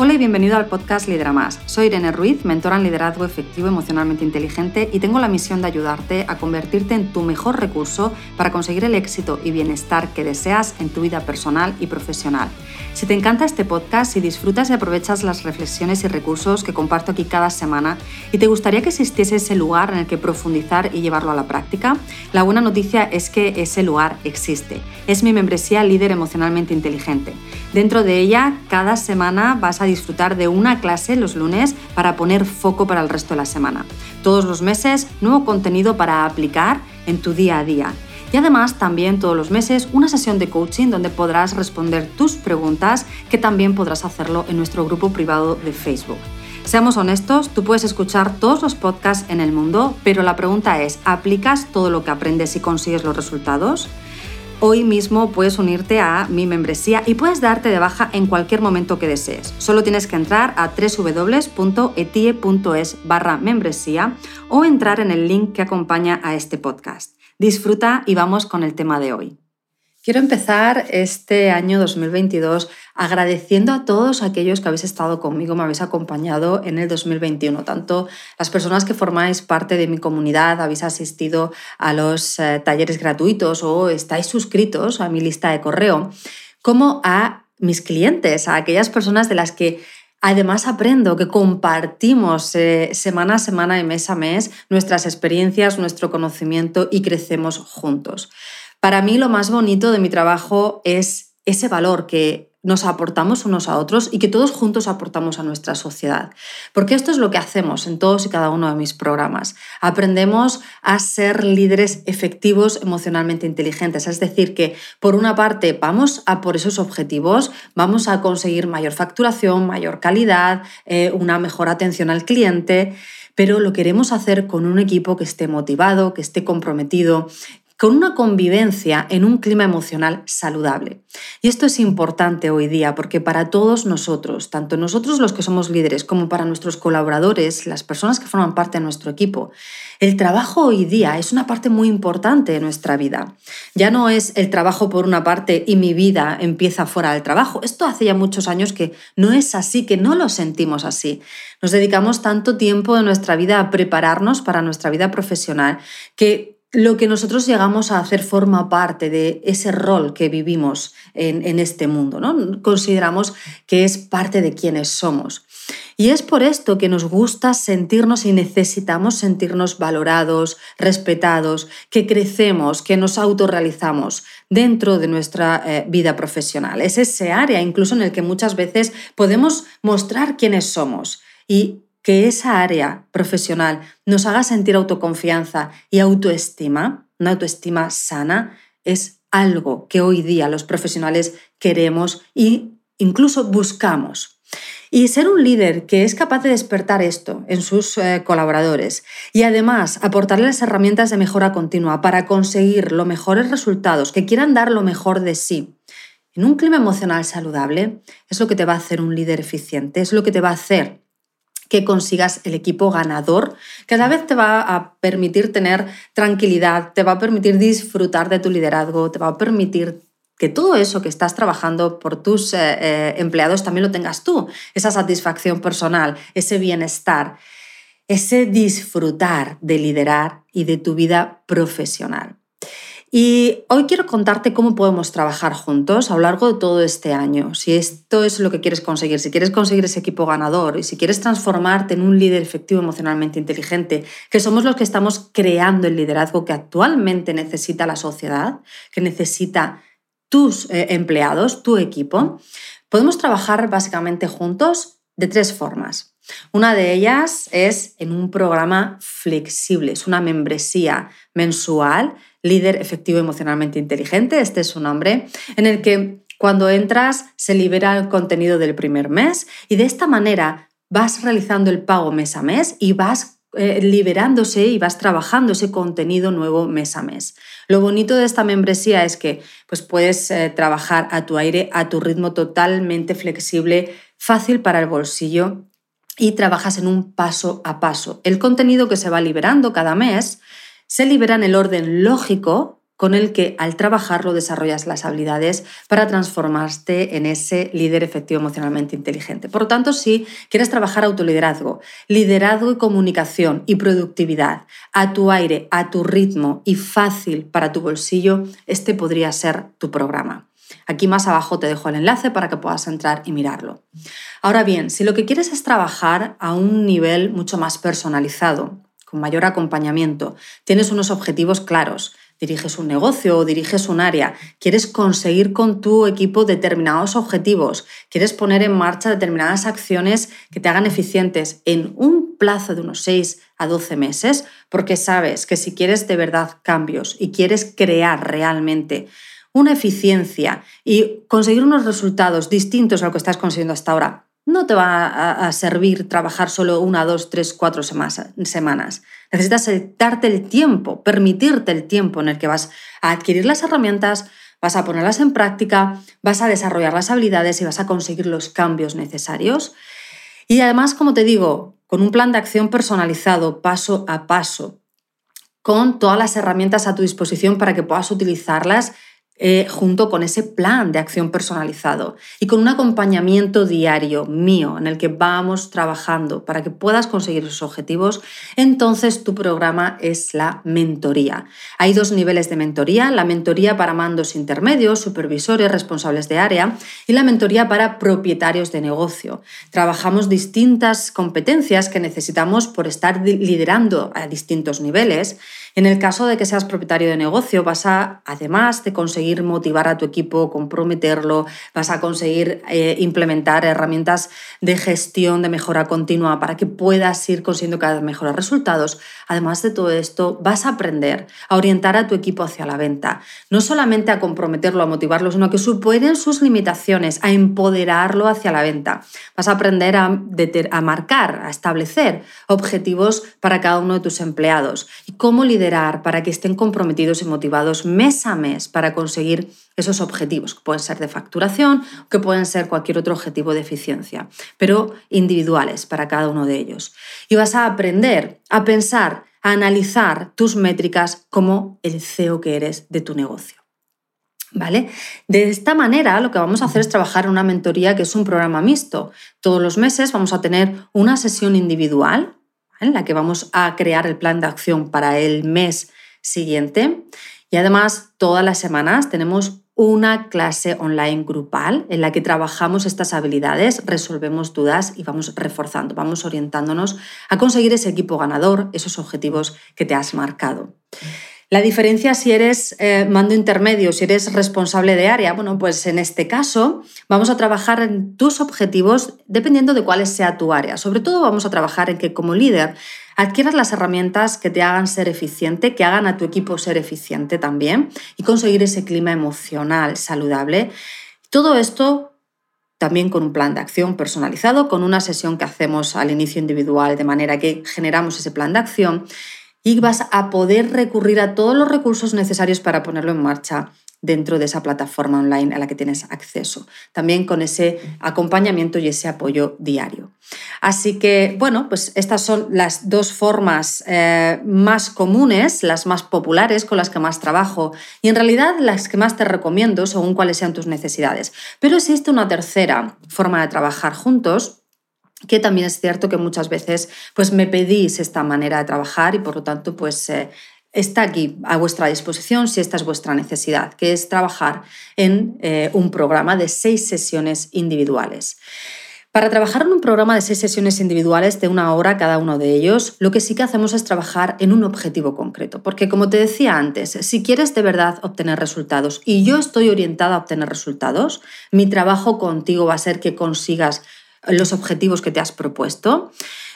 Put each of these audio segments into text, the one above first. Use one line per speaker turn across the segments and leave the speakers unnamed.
Hola y bienvenido al podcast Lidera Más. Soy Irene Ruiz, mentora en liderazgo efectivo emocionalmente inteligente y tengo la misión de ayudarte a convertirte en tu mejor recurso para conseguir el éxito y bienestar que deseas en tu vida personal y profesional. Si te encanta este podcast, si disfrutas y aprovechas las reflexiones y recursos que comparto aquí cada semana y te gustaría que existiese ese lugar en el que profundizar y llevarlo a la práctica, la buena noticia es que ese lugar existe. Es mi membresía Líder Emocionalmente Inteligente. Dentro de ella, cada semana vas a disfrutar de una clase los lunes para poner foco para el resto de la semana. Todos los meses, nuevo contenido para aplicar en tu día a día. Y además también todos los meses una sesión de coaching donde podrás responder tus preguntas que también podrás hacerlo en nuestro grupo privado de Facebook. Seamos honestos, tú puedes escuchar todos los podcasts en el mundo, pero la pregunta es, ¿aplicas todo lo que aprendes y consigues los resultados? Hoy mismo puedes unirte a mi membresía y puedes darte de baja en cualquier momento que desees. Solo tienes que entrar a www.etie.es barra membresía o entrar en el link que acompaña a este podcast. Disfruta y vamos con el tema de hoy. Quiero empezar este año 2022 agradeciendo a todos aquellos que habéis estado conmigo, me habéis acompañado en el 2021, tanto las personas que formáis parte de mi comunidad, habéis asistido a los eh, talleres gratuitos o estáis suscritos a mi lista de correo, como a mis clientes, a aquellas personas de las que Además, aprendo que compartimos eh, semana a semana y mes a mes nuestras experiencias, nuestro conocimiento y crecemos juntos. Para mí lo más bonito de mi trabajo es ese valor que nos aportamos unos a otros y que todos juntos aportamos a nuestra sociedad. Porque esto es lo que hacemos en todos y cada uno de mis programas. Aprendemos a ser líderes efectivos emocionalmente inteligentes. Es decir, que por una parte vamos a por esos objetivos, vamos a conseguir mayor facturación, mayor calidad, eh, una mejor atención al cliente pero lo queremos hacer con un equipo que esté motivado, que esté comprometido, con una convivencia en un clima emocional saludable. Y esto es importante hoy día porque para todos nosotros, tanto nosotros los que somos líderes como para nuestros colaboradores, las personas que forman parte de nuestro equipo, el trabajo hoy día es una parte muy importante de nuestra vida. Ya no es el trabajo por una parte y mi vida empieza fuera del trabajo. Esto hace ya muchos años que no es así, que no lo sentimos así. Nos dedicamos tanto tiempo de nuestra vida a prepararnos para nuestra vida profesional que lo que nosotros llegamos a hacer forma parte de ese rol que vivimos en, este mundo. ¿no? Consideramos que es parte de quienes somos. Y es por esto que nos gusta sentirnos y necesitamos sentirnos valorados, respetados, que crecemos, que nos autorrealizamos dentro de nuestra eh, vida profesional. Es ese área incluso en el que muchas veces podemos mostrar quiénes somos. Y que esa área profesional nos haga sentir autoconfianza y autoestima, una autoestima sana, es algo que hoy día los profesionales queremos e incluso buscamos. Y ser un líder que es capaz de despertar esto en sus eh, colaboradores y además aportarles herramientas de mejora continua para conseguir los mejores resultados, que quieran dar lo mejor de sí, en un clima emocional saludable, es lo que te va a hacer un líder eficiente, es lo que te va a hacer que consigas el equipo ganador, cada vez te va a permitir tener tranquilidad, te va a permitir disfrutar de tu liderazgo, te va a permitir que todo eso que estás trabajando por tus eh, eh, empleados también lo tengas tú, esa satisfacción personal, ese bienestar, ese disfrutar de liderar y de tu vida profesional. Y hoy quiero contarte cómo podemos trabajar juntos a lo largo de todo este año. Si esto es lo que quieres conseguir, si quieres conseguir ese equipo ganador y si quieres transformarte en un líder efectivo emocionalmente inteligente, que somos los que estamos creando el liderazgo que actualmente necesita la sociedad, que necesita tus eh, empleados, tu equipo, podemos trabajar básicamente juntos de tres formas. Una de ellas es en un programa flexible, es una membresía mensual líder efectivo emocionalmente inteligente, este es su nombre, en el que cuando entras se libera el contenido del primer mes y de esta manera vas realizando el pago mes a mes y vas eh, liberándose y vas trabajando ese contenido nuevo mes a mes. Lo bonito de esta membresía es que pues, puedes eh, trabajar a tu aire, a tu ritmo totalmente flexible, fácil para el bolsillo y trabajas en un paso a paso. El contenido que se va liberando cada mes se libera en el orden lógico con el que al trabajarlo desarrollas las habilidades para transformarte en ese líder efectivo emocionalmente inteligente. Por lo tanto, si quieres trabajar autoliderazgo, liderazgo y comunicación y productividad a tu aire, a tu ritmo y fácil para tu bolsillo, este podría ser tu programa. Aquí más abajo te dejo el enlace para que puedas entrar y mirarlo. Ahora bien, si lo que quieres es trabajar a un nivel mucho más personalizado, con mayor acompañamiento, tienes unos objetivos claros, diriges un negocio o diriges un área, quieres conseguir con tu equipo determinados objetivos, quieres poner en marcha determinadas acciones que te hagan eficientes en un plazo de unos 6 a 12 meses, porque sabes que si quieres de verdad cambios y quieres crear realmente una eficiencia y conseguir unos resultados distintos a lo que estás consiguiendo hasta ahora, no te va a, servir trabajar solo una, dos, tres, cuatro semanas. Necesitas darte el tiempo, permitirte el tiempo en el que vas a adquirir las herramientas, vas a ponerlas en práctica, vas a desarrollar las habilidades y vas a conseguir los cambios necesarios. Y además, como te digo, con un plan de acción personalizado, paso a paso, con todas las herramientas a tu disposición para que puedas utilizarlas eh, junto con ese plan de acción personalizado y con un acompañamiento diario mío en el que vamos trabajando para que puedas conseguir esos objetivos, entonces tu programa es la mentoría. Hay dos niveles de mentoría, la mentoría para mandos intermedios, supervisores, responsables de área y la mentoría para propietarios de negocio. Trabajamos distintas competencias que necesitamos por estar liderando a distintos niveles en el caso de que seas propietario de negocio, vas a, además de conseguir motivar a tu equipo, comprometerlo, vas a conseguir eh, implementar herramientas de gestión, de mejora continua para que puedas ir consiguiendo cada vez mejores resultados. Además de todo esto, vas a aprender a orientar a tu equipo hacia la venta, no solamente a comprometerlo, a motivarlo, sino que superen sus limitaciones, a empoderarlo hacia la venta. Vas a aprender a, a marcar, a establecer objetivos para cada uno de tus empleados y cómo liderar para que estén comprometidos y motivados mes a mes para conseguir esos objetivos, que pueden ser de facturación, que pueden ser cualquier otro objetivo de eficiencia, pero individuales para cada uno de ellos. Y vas a aprender a pensar, a analizar tus métricas como el CEO que eres de tu negocio. ¿Vale? De esta manera lo que vamos a hacer es trabajar en una mentoría que es un programa mixto. Todos los meses vamos a tener una sesión individual en la que vamos a crear el plan de acción para el mes siguiente. Y además, todas las semanas tenemos una clase online grupal en la que trabajamos estas habilidades, resolvemos dudas y vamos reforzando, vamos orientándonos a conseguir ese equipo ganador, esos objetivos que te has marcado. La diferencia si eres eh, mando intermedio, si eres responsable de área, bueno, pues en este caso vamos a trabajar en tus objetivos dependiendo de cuál sea tu área. Sobre todo vamos a trabajar en que como líder adquieras las herramientas que te hagan ser eficiente, que hagan a tu equipo ser eficiente también y conseguir ese clima emocional saludable. Todo esto también con un plan de acción personalizado, con una sesión que hacemos al inicio individual, de manera que generamos ese plan de acción y vas a poder recurrir a todos los recursos necesarios para ponerlo en marcha dentro de esa plataforma online a la que tienes acceso, también con ese acompañamiento y ese apoyo diario. Así que, bueno, pues estas son las dos formas eh, más comunes, las más populares, con las que más trabajo y en realidad las que más te recomiendo según cuáles sean tus necesidades. Pero existe una tercera forma de trabajar juntos que también es cierto que muchas veces pues me pedís esta manera de trabajar y por lo tanto pues eh, está aquí a vuestra disposición si esta es vuestra necesidad, que es trabajar en eh, un programa de seis sesiones individuales. Para trabajar en un programa de seis sesiones individuales de una hora cada uno de ellos, lo que sí que hacemos es trabajar en un objetivo concreto. Porque como te decía antes, si quieres de verdad obtener resultados y yo estoy orientada a obtener resultados, mi trabajo contigo va a ser que consigas los objetivos que te has propuesto.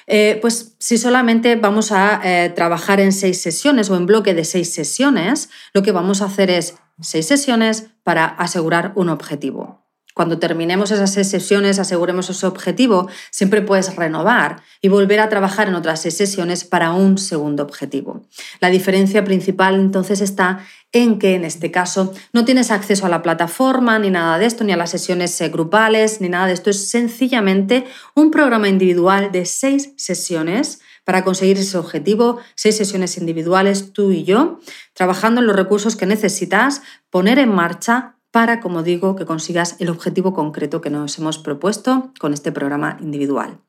Eh, pues si solamente vamos a eh, trabajar en seis sesiones o en bloque de seis sesiones, lo que vamos a hacer es seis sesiones para asegurar un objetivo. Cuando terminemos esas seis sesiones, aseguremos ese objetivo, siempre puedes renovar y volver a trabajar en otras seis sesiones para un segundo objetivo. La diferencia principal entonces está en que en este caso no tienes acceso a la plataforma ni nada de esto, ni a las sesiones eh, grupales, ni nada de esto. Es sencillamente un programa individual de seis sesiones para conseguir ese objetivo, seis sesiones individuales, tú y yo, trabajando en los recursos que necesitas poner en marcha para, como digo, que consigas el objetivo concreto que nos hemos propuesto con este programa individual.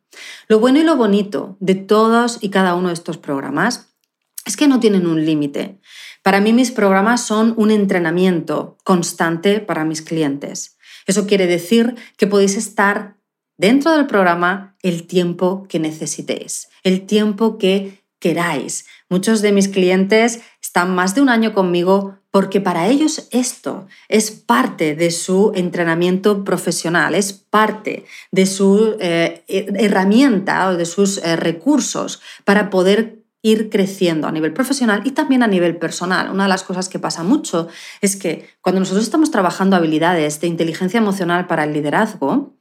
Lo bueno y lo bonito de todos y cada uno de estos programas es que no tienen un límite. Para mí mis programas son un entrenamiento constante para mis clientes. Eso quiere decir que podéis estar dentro del programa el tiempo que necesitéis, el tiempo que queráis. Muchos de mis clientes están más de un año conmigo porque para ellos esto es parte de su entrenamiento profesional, es parte de su eh, herramienta o de sus eh, recursos para poder ir creciendo a nivel profesional y también a nivel personal. Una de las cosas que pasa mucho es que cuando nosotros estamos trabajando habilidades de inteligencia emocional para el liderazgo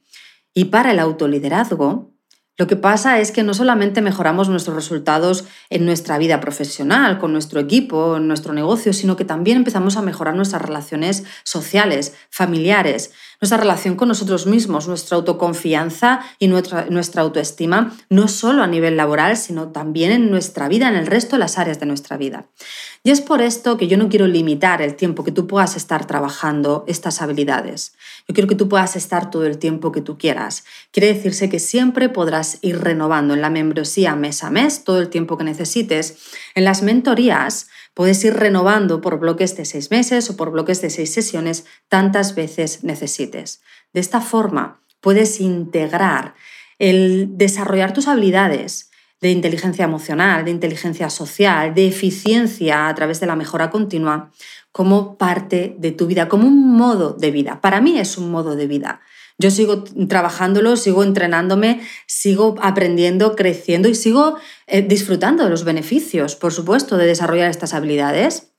y para el autoliderazgo, lo que pasa es que no solamente mejoramos nuestros resultados en nuestra vida profesional, con nuestro equipo, en nuestro negocio, sino que también empezamos a mejorar nuestras relaciones sociales, familiares, nuestra relación con nosotros mismos, nuestra autoconfianza y nuestra, nuestra autoestima, no solo a nivel laboral, sino también en nuestra vida, en el resto de las áreas de nuestra vida. Y es por esto que yo no quiero limitar el tiempo que tú puedas estar trabajando estas habilidades. Yo quiero que tú puedas estar todo el tiempo que tú quieras. Quiere decirse que siempre podrás ir renovando en la membresía mes a mes todo el tiempo que necesites. En las mentorías puedes ir renovando por bloques de seis meses o por bloques de seis sesiones tantas veces necesites. De esta forma puedes integrar el desarrollar tus habilidades, de inteligencia emocional, de inteligencia social, de eficiencia a través de la mejora continua, como parte de tu vida, como un modo de vida. Para mí es un modo de vida. Yo sigo trabajándolo, sigo entrenándome, sigo aprendiendo, creciendo y sigo eh, disfrutando de los beneficios, por supuesto, de desarrollar estas habilidades,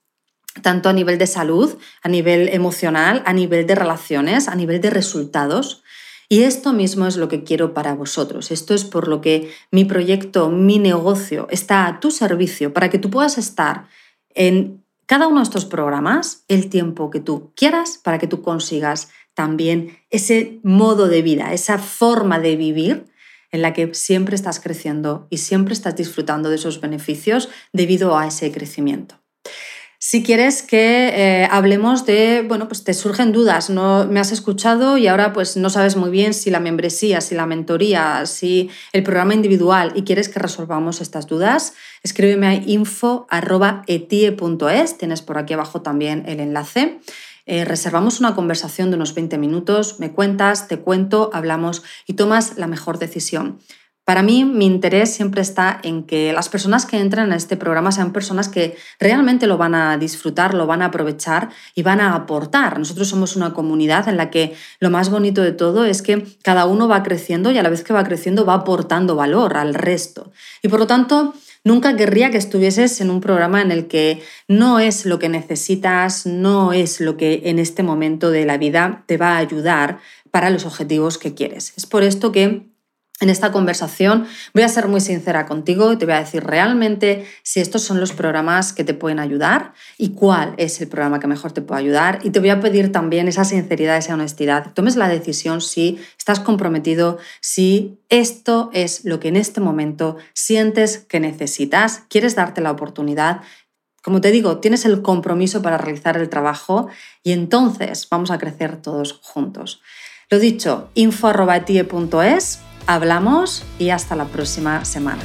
tanto a nivel de salud, a nivel emocional, a nivel de relaciones, a nivel de resultados. Y esto mismo es lo que quiero para vosotros. Esto es por lo que mi proyecto, mi negocio está a tu servicio para que tú puedas estar en cada uno de estos programas el tiempo que tú quieras para que tú consigas también ese modo de vida, esa forma de vivir en la que siempre estás creciendo y siempre estás disfrutando de esos beneficios debido a ese crecimiento. Si quieres que eh, hablemos de, bueno, pues te surgen dudas, no me has escuchado y ahora pues no sabes muy bien si la membresía, si la mentoría, si el programa individual y quieres que resolvamos estas dudas, escríbeme a info.etie.es, tienes por aquí abajo también el enlace. Eh, reservamos una conversación de unos 20 minutos, me cuentas, te cuento, hablamos y tomas la mejor decisión. Para mí, mi interés siempre está en que las personas que entran en este programa sean personas que realmente lo van a disfrutar, lo van a aprovechar y van a aportar. Nosotros somos una comunidad en la que lo más bonito de todo es que cada uno va creciendo y a la vez que va creciendo va aportando valor al resto. Y por lo tanto, nunca querría que estuvieses en un programa en el que no es lo que necesitas, no es lo que en este momento de la vida te va a ayudar para los objetivos que quieres. Es por esto que en esta conversación voy a ser muy sincera contigo y te voy a decir realmente si estos son los programas que te pueden ayudar y cuál es el programa que mejor te puede ayudar. Y te voy a pedir también esa sinceridad, esa honestidad. Tomes la decisión si estás comprometido, si esto es lo que en este momento sientes que necesitas, quieres darte la oportunidad. Como te digo, tienes el compromiso para realizar el trabajo y entonces vamos a crecer todos juntos. Lo dicho, info.tie.es Hablamos y hasta la próxima semana.